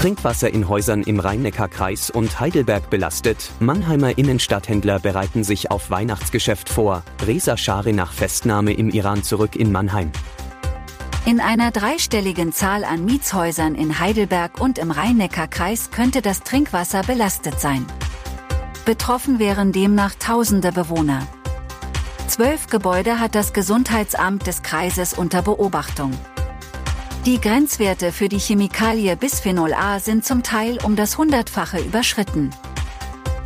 Trinkwasser in Häusern im Rhein-Neckar-Kreis und Heidelberg belastet. Mannheimer Innenstadthändler bereiten sich auf Weihnachtsgeschäft vor. Reza Schari nach Festnahme im Iran zurück in Mannheim. In einer dreistelligen Zahl an Mietshäusern in Heidelberg und im Rhein-Neckar-Kreis könnte das Trinkwasser belastet sein. Betroffen wären demnach tausende Bewohner. Zwölf Gebäude hat das Gesundheitsamt des Kreises unter Beobachtung. Die Grenzwerte für die Chemikalie Bisphenol A sind zum Teil um das Hundertfache überschritten.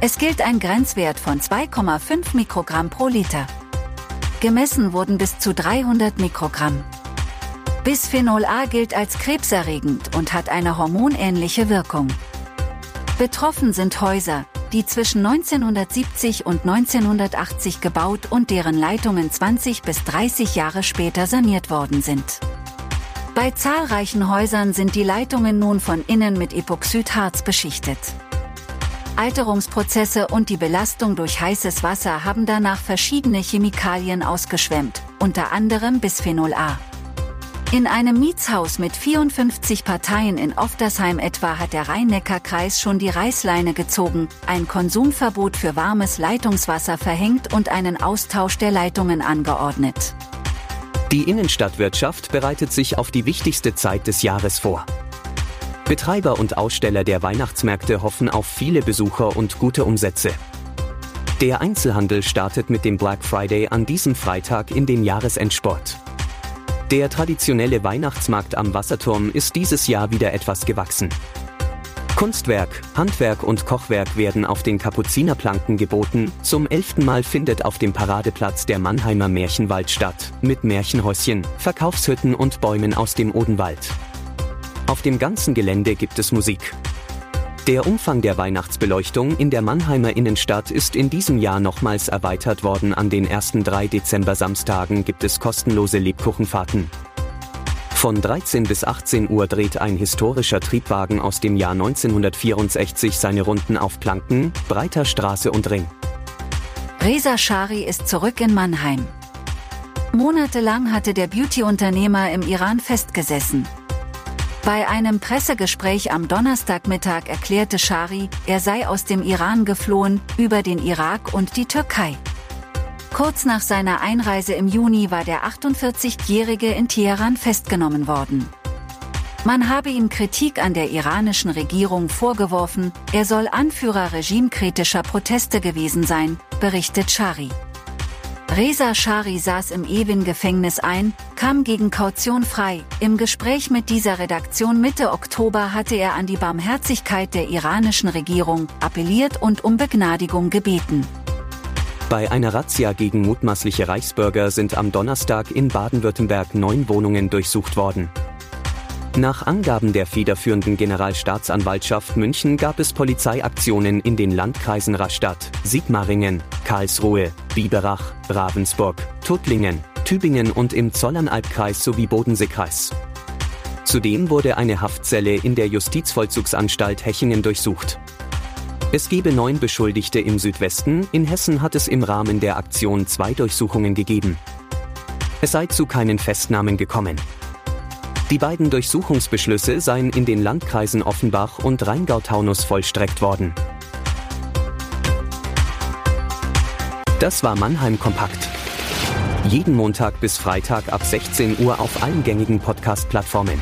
Es gilt ein Grenzwert von 2,5 Mikrogramm pro Liter. Gemessen wurden bis zu 300 Mikrogramm. Bisphenol A gilt als krebserregend und hat eine hormonähnliche Wirkung. Betroffen sind Häuser, die zwischen 1970 und 1980 gebaut und deren Leitungen 20 bis 30 Jahre später saniert worden sind. Bei zahlreichen Häusern sind die Leitungen nun von innen mit Epoxidharz beschichtet. Alterungsprozesse und die Belastung durch heißes Wasser haben danach verschiedene Chemikalien ausgeschwemmt, unter anderem Bisphenol A. In einem Mietshaus mit 54 Parteien in Oftersheim etwa hat der Rhein-Neckar-Kreis schon die Reißleine gezogen, ein Konsumverbot für warmes Leitungswasser verhängt und einen Austausch der Leitungen angeordnet. Die Innenstadtwirtschaft bereitet sich auf die wichtigste Zeit des Jahres vor. Betreiber und Aussteller der Weihnachtsmärkte hoffen auf viele Besucher und gute Umsätze. Der Einzelhandel startet mit dem Black Friday an diesem Freitag in den Jahresendsport. Der traditionelle Weihnachtsmarkt am Wasserturm ist dieses Jahr wieder etwas gewachsen. Kunstwerk, Handwerk und Kochwerk werden auf den Kapuzinerplanken geboten. Zum elften Mal findet auf dem Paradeplatz der Mannheimer Märchenwald statt, mit Märchenhäuschen, Verkaufshütten und Bäumen aus dem Odenwald. Auf dem ganzen Gelände gibt es Musik. Der Umfang der Weihnachtsbeleuchtung in der Mannheimer Innenstadt ist in diesem Jahr nochmals erweitert worden. An den ersten drei Dezember-Samstagen gibt es kostenlose Lebkuchenfahrten. Von 13 bis 18 Uhr dreht ein historischer Triebwagen aus dem Jahr 1964 seine Runden auf Planken, Breiter Straße und Ring. Reza Shari ist zurück in Mannheim. Monatelang hatte der Beauty-Unternehmer im Iran festgesessen. Bei einem Pressegespräch am Donnerstagmittag erklärte Shari, er sei aus dem Iran geflohen, über den Irak und die Türkei. Kurz nach seiner Einreise im Juni war der 48-Jährige in Teheran festgenommen worden. Man habe ihm Kritik an der iranischen Regierung vorgeworfen, er soll Anführer regimekritischer Proteste gewesen sein, berichtet Shari. Reza Shari saß im Ewin-Gefängnis ein, kam gegen Kaution frei. Im Gespräch mit dieser Redaktion Mitte Oktober hatte er an die Barmherzigkeit der iranischen Regierung appelliert und um Begnadigung gebeten. Bei einer Razzia gegen mutmaßliche Reichsbürger sind am Donnerstag in Baden-Württemberg neun Wohnungen durchsucht worden. Nach Angaben der federführenden Generalstaatsanwaltschaft München gab es Polizeiaktionen in den Landkreisen Rastatt, Sigmaringen, Karlsruhe, Biberach, Ravensburg, Tuttlingen, Tübingen und im Zollernalbkreis sowie Bodenseekreis. Zudem wurde eine Haftzelle in der Justizvollzugsanstalt Hechingen durchsucht. Es gebe neun Beschuldigte im Südwesten, in Hessen hat es im Rahmen der Aktion zwei Durchsuchungen gegeben. Es sei zu keinen Festnahmen gekommen. Die beiden Durchsuchungsbeschlüsse seien in den Landkreisen Offenbach und Rheingau-Taunus vollstreckt worden. Das war Mannheim Kompakt. Jeden Montag bis Freitag ab 16 Uhr auf allen gängigen Podcast-Plattformen.